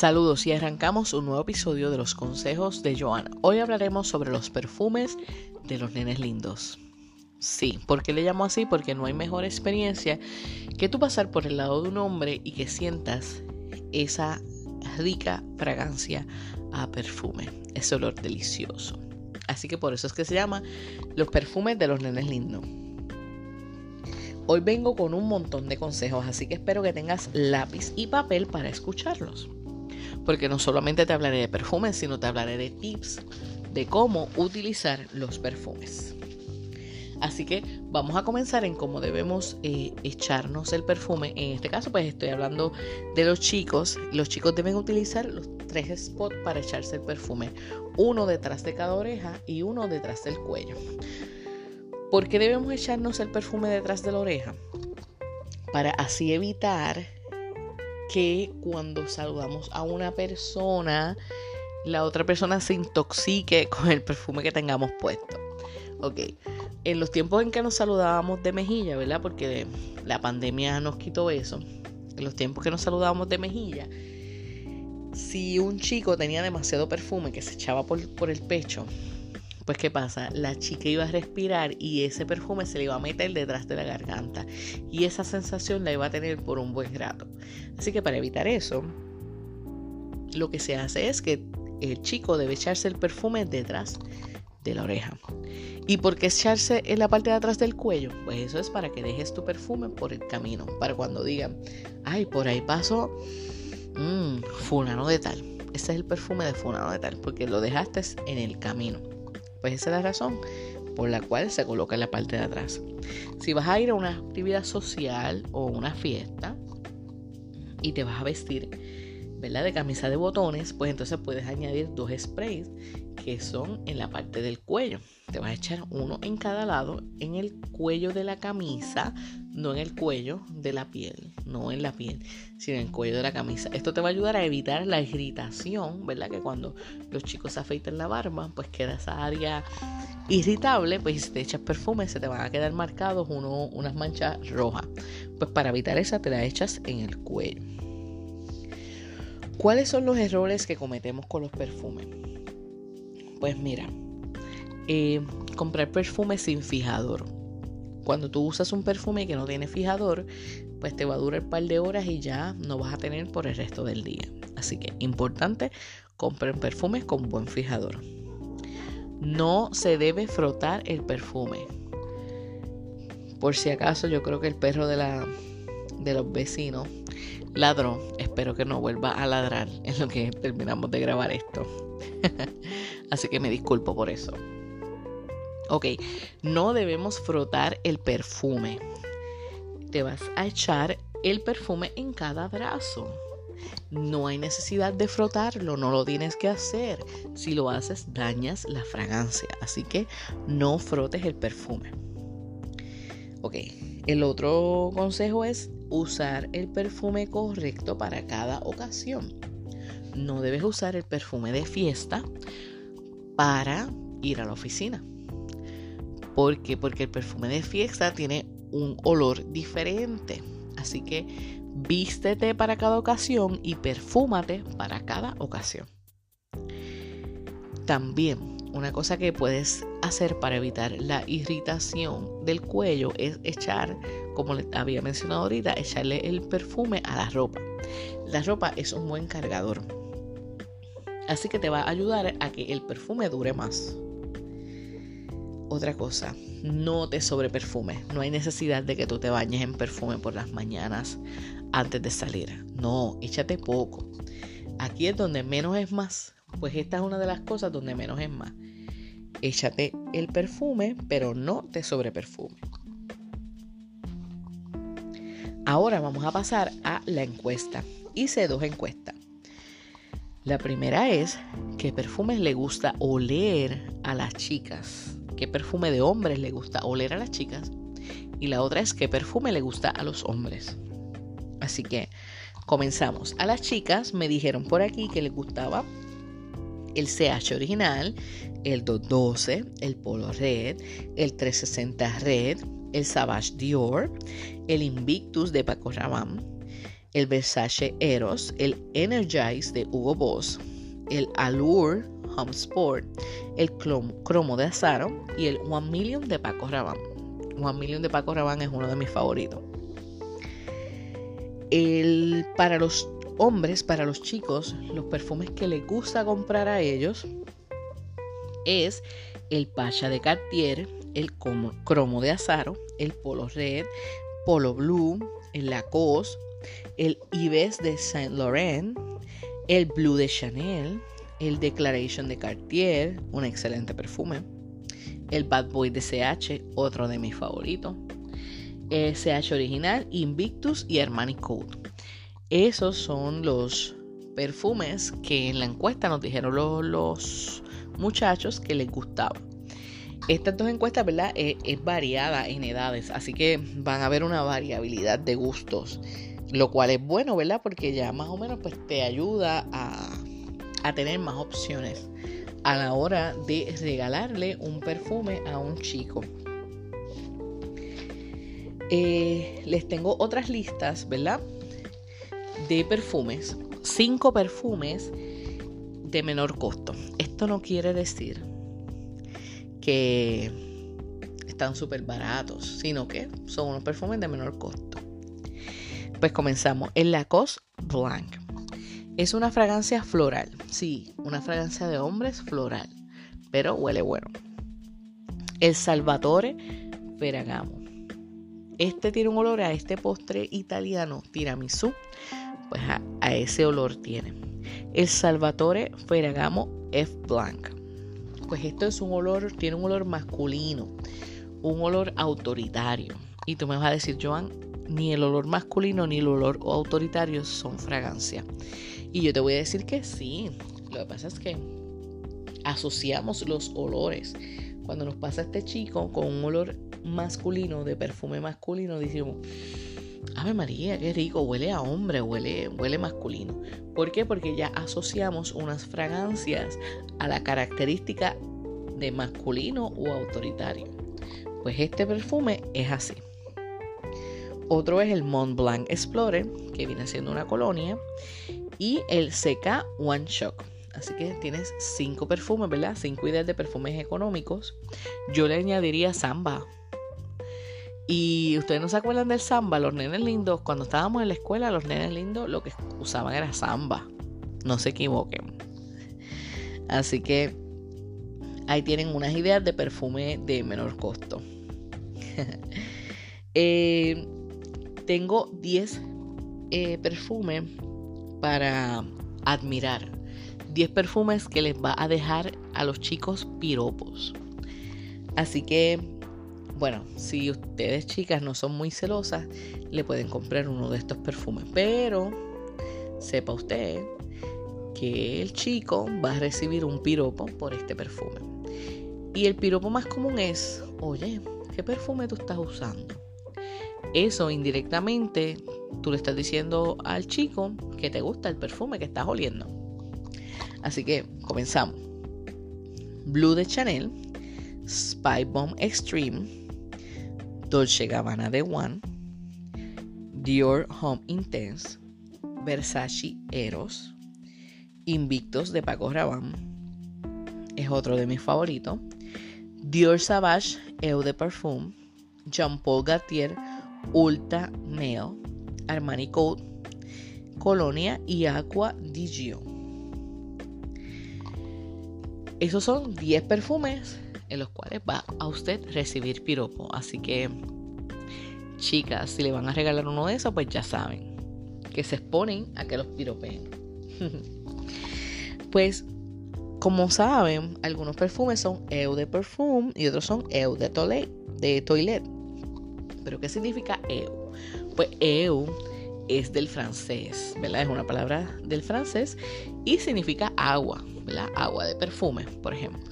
Saludos y arrancamos un nuevo episodio de los consejos de Joana. Hoy hablaremos sobre los perfumes de los nenes lindos. Sí, ¿por qué le llamo así? Porque no hay mejor experiencia que tú pasar por el lado de un hombre y que sientas esa rica fragancia a perfume, ese olor delicioso. Así que por eso es que se llama los perfumes de los nenes lindos. Hoy vengo con un montón de consejos, así que espero que tengas lápiz y papel para escucharlos porque no solamente te hablaré de perfumes, sino te hablaré de tips de cómo utilizar los perfumes. Así que vamos a comenzar en cómo debemos eh, echarnos el perfume. En este caso, pues estoy hablando de los chicos. Los chicos deben utilizar los tres spots para echarse el perfume. Uno detrás de cada oreja y uno detrás del cuello. ¿Por qué debemos echarnos el perfume detrás de la oreja? Para así evitar que cuando saludamos a una persona, la otra persona se intoxique con el perfume que tengamos puesto. Ok, en los tiempos en que nos saludábamos de mejilla, ¿verdad? Porque la pandemia nos quitó eso. En los tiempos que nos saludábamos de mejilla, si un chico tenía demasiado perfume que se echaba por, por el pecho, pues ¿qué pasa? La chica iba a respirar y ese perfume se le iba a meter detrás de la garganta y esa sensación la iba a tener por un buen rato. Así que para evitar eso, lo que se hace es que el chico debe echarse el perfume detrás de la oreja. ¿Y por qué echarse en la parte de atrás del cuello? Pues eso es para que dejes tu perfume por el camino, para cuando digan, ay, por ahí paso mmm, fulano de tal. Ese es el perfume de fulano de tal, porque lo dejaste en el camino. Pues esa es la razón por la cual se coloca en la parte de atrás. Si vas a ir a una actividad social o una fiesta y te vas a vestir, ¿verdad? De camisa de botones, pues entonces puedes añadir dos sprays que son en la parte del cuello. Te vas a echar uno en cada lado, en el cuello de la camisa, no en el cuello de la piel, no en la piel, sino en el cuello de la camisa. Esto te va a ayudar a evitar la irritación, ¿verdad? Que cuando los chicos se afeitan la barba, pues queda esa área irritable, pues si te echas perfume se te van a quedar marcados uno, unas manchas rojas. Pues para evitar esa te la echas en el cuello. ¿Cuáles son los errores que cometemos con los perfumes? Pues mira, eh, comprar perfume sin fijador. Cuando tú usas un perfume que no tiene fijador, pues te va a durar un par de horas y ya no vas a tener por el resto del día. Así que importante, comprar perfumes con buen fijador. No se debe frotar el perfume. Por si acaso, yo creo que el perro de, la, de los vecinos ladró. Espero que no vuelva a ladrar en lo que terminamos de grabar esto. Así que me disculpo por eso. Ok, no debemos frotar el perfume. Te vas a echar el perfume en cada brazo. No hay necesidad de frotarlo, no lo tienes que hacer. Si lo haces, dañas la fragancia. Así que no frotes el perfume. Ok, el otro consejo es usar el perfume correcto para cada ocasión. No debes usar el perfume de fiesta para ir a la oficina. ¿Por qué? Porque el perfume de fiesta tiene un olor diferente. Así que vístete para cada ocasión y perfúmate para cada ocasión. También una cosa que puedes hacer para evitar la irritación del cuello es echar, como les había mencionado ahorita, echarle el perfume a la ropa. La ropa es un buen cargador. Así que te va a ayudar a que el perfume dure más. Otra cosa, no te sobreperfumes. No hay necesidad de que tú te bañes en perfume por las mañanas antes de salir. No, échate poco. Aquí es donde menos es más. Pues esta es una de las cosas donde menos es más. Échate el perfume, pero no te sobreperfume. Ahora vamos a pasar a la encuesta. Hice dos encuestas. La primera es qué perfumes le gusta oler a las chicas. ¿Qué perfume de hombres le gusta oler a las chicas? Y la otra es qué perfume le gusta a los hombres. Así que comenzamos. A las chicas me dijeron por aquí que les gustaba el CH original, el 212, el Polo Red, el 360 Red, el Savage Dior, el Invictus de Paco Rabanne, el Versace Eros, el Energize de Hugo Boss, el Allure Home Sport, el Cromo de Azaro y el One Million de Paco Rabanne. One Million de Paco Rabanne es uno de mis favoritos. El, para los hombres, para los chicos, los perfumes que les gusta comprar a ellos es el Pacha de Cartier, el Cromo de Azaro, el Polo Red, Polo Blue, el Lacoste, el Ives de Saint Laurent, el Blue de Chanel, el Declaration de Cartier, un excelente perfume, el Bad Boy de CH, otro de mis favoritos, el CH original, Invictus y Armani Code. Esos son los perfumes que en la encuesta nos dijeron los, muchachos que les gustaba. Estas dos encuestas, ¿verdad? Es, es, variada en edades, así que van a haber una variabilidad de gustos, lo cual es bueno, ¿verdad? Porque ya más o menos pues te ayuda a, a tener más opciones a la hora de regalarle un perfume a un chico. Eh, les tengo otras listas, ¿verdad? De perfumes. Cinco perfumes de menor costo. Esto no quiere decir que están súper baratos, sino que son unos perfumes de menor costo. Pues comenzamos. El Lacoste Blanc. Es una fragancia floral, sí, una fragancia de hombres floral, pero huele bueno. El Salvatore Ferragamo. Este tiene un olor a este postre italiano tiramisú, pues a, ese olor tiene. El Salvatore Ferragamo F Blanc. Pues esto es un olor, tiene un olor masculino, un olor autoritario. Y tú me vas a decir, Joan, ni el olor masculino ni el olor autoritario son fragancia. Y yo te voy a decir que sí. Lo que pasa es que asociamos los olores. Cuando nos pasa este chico con un olor masculino, de perfume masculino, decimos, Ave María, qué rico, huele a hombre, huele, huele masculino. ¿Por qué? Porque ya asociamos unas fragancias a la característica de masculino o autoritario. Pues este perfume es así. Otro es el Mont Blanc Explorer, que viene siendo una colonia y el CK One Shock. Así que tienes cinco perfumes, ¿verdad? Cinco ideas de perfumes económicos. Yo le añadiría samba. Y ustedes no se acuerdan del samba, los nenes lindos, cuando estábamos en la escuela, los nenes lindos lo que usaban era samba. No se equivoquen. Así que ahí tienen unas ideas de perfume de menor costo. Eh, tengo 10 eh, perfumes para admirar. 10 perfumes que les va a dejar a los chicos piropos. Así que, bueno, si ustedes chicas no son muy celosas, le pueden comprar uno de estos perfumes. Pero sepa usted que el chico va a recibir un piropo por este perfume. Y el piropo más común es, oye, ¿qué perfume tú estás usando? Eso indirectamente tú le estás diciendo al chico que te gusta el perfume que estás oliendo. Así que comenzamos. Blue de Chanel, Spy Bomb Extreme, Dolce Gabbana de One, Dior Home Intense, Versace Eros, Invictus de Paco Rabanne, es otro de mis favoritos, Dior Savage Eau de Parfum, Jean Paul Gaultier Ulta Male, Armani Code, Colonia y Aqua di Gio. Esos son 10 perfumes en los cuales va a usted recibir piropo. Así que, chicas, si le van a regalar uno de esos, pues ya saben que se exponen a que los piropeen. pues, como saben, algunos perfumes son eau de perfume y otros son eau de toilette. De toilet. ¿Pero qué significa EU? Pues EU es del francés, ¿verdad? Es una palabra del francés y significa agua, ¿verdad? Agua de perfume, por ejemplo.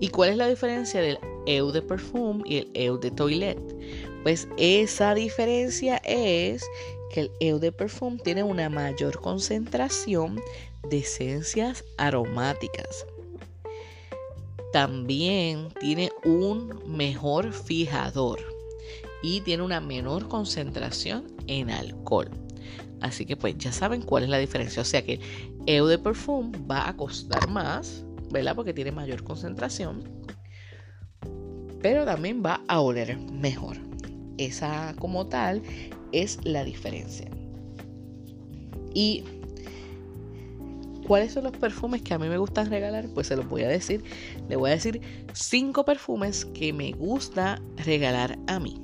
¿Y cuál es la diferencia del EU de perfume y el EU de toilette? Pues esa diferencia es que el EU de perfume tiene una mayor concentración de esencias aromáticas. También tiene un mejor fijador y tiene una menor concentración en alcohol. Así que pues ya saben cuál es la diferencia. O sea que Eau de Perfume va a costar más, ¿verdad? Porque tiene mayor concentración. Pero también va a oler mejor. Esa como tal es la diferencia. Y ¿Cuáles son los perfumes que a mí me gustan regalar? Pues se los voy a decir. Le voy a decir cinco perfumes que me gusta regalar a mí.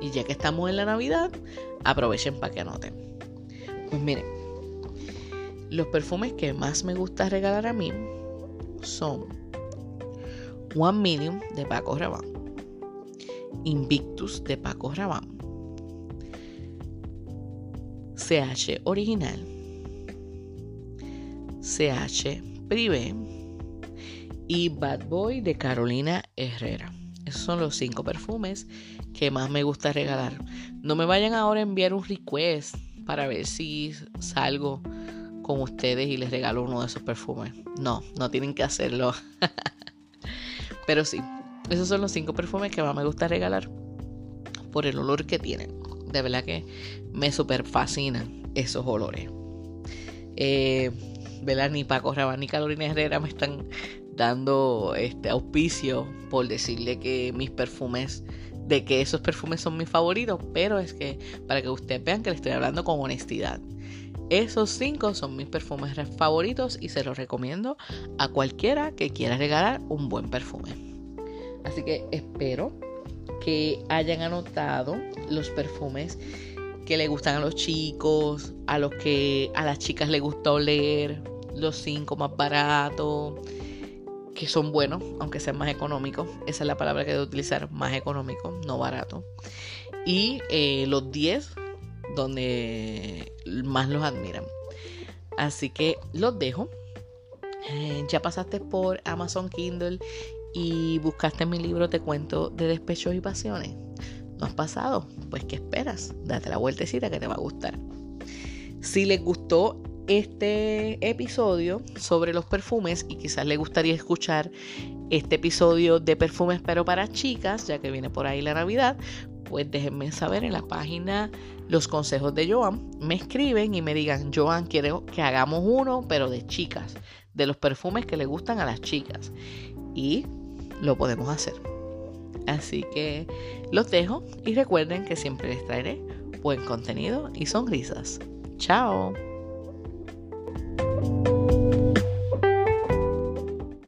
Y ya que estamos en la Navidad, aprovechen para que anoten. Pues miren, los perfumes que más me gusta regalar a mí son One Million de Paco Rabanne, Invictus de Paco Rabanne, CH Original, CH Privé y Bad Boy de Carolina Herrera. Esos son los cinco perfumes que más me gusta regalar. No me vayan ahora a enviar un request para ver si salgo con ustedes y les regalo uno de esos perfumes. No, no tienen que hacerlo. Pero sí, esos son los cinco perfumes que más me gusta regalar por el olor que tienen. De verdad que me super fascinan esos olores. Eh. Ni Paco Rabanne ni Carolina Herrera me están dando este auspicio por decirle que mis perfumes, de que esos perfumes son mis favoritos, pero es que para que ustedes vean que le estoy hablando con honestidad. Esos cinco son mis perfumes favoritos y se los recomiendo a cualquiera que quiera regalar un buen perfume. Así que espero que hayan anotado los perfumes que le gustan a los chicos, a los que a las chicas les gusta oler, los cinco más baratos, que son buenos, aunque sean más económicos. Esa es la palabra que debo utilizar, más económico, no barato. Y eh, los 10 donde más los admiran. Así que los dejo. Eh, ya pasaste por Amazon Kindle y buscaste mi libro Te cuento de despechos y pasiones. ¿No has pasado? Pues ¿qué esperas? Date la vueltecita que te va a gustar. Si les gustó este episodio sobre los perfumes y quizás le gustaría escuchar este episodio de perfumes pero para chicas, ya que viene por ahí la Navidad, pues déjenme saber en la página Los Consejos de Joan. Me escriben y me digan, Joan, quiero que hagamos uno, pero de chicas, de los perfumes que le gustan a las chicas. Y lo podemos hacer. Así que los dejo y recuerden que siempre les traeré buen contenido y sonrisas. Chao.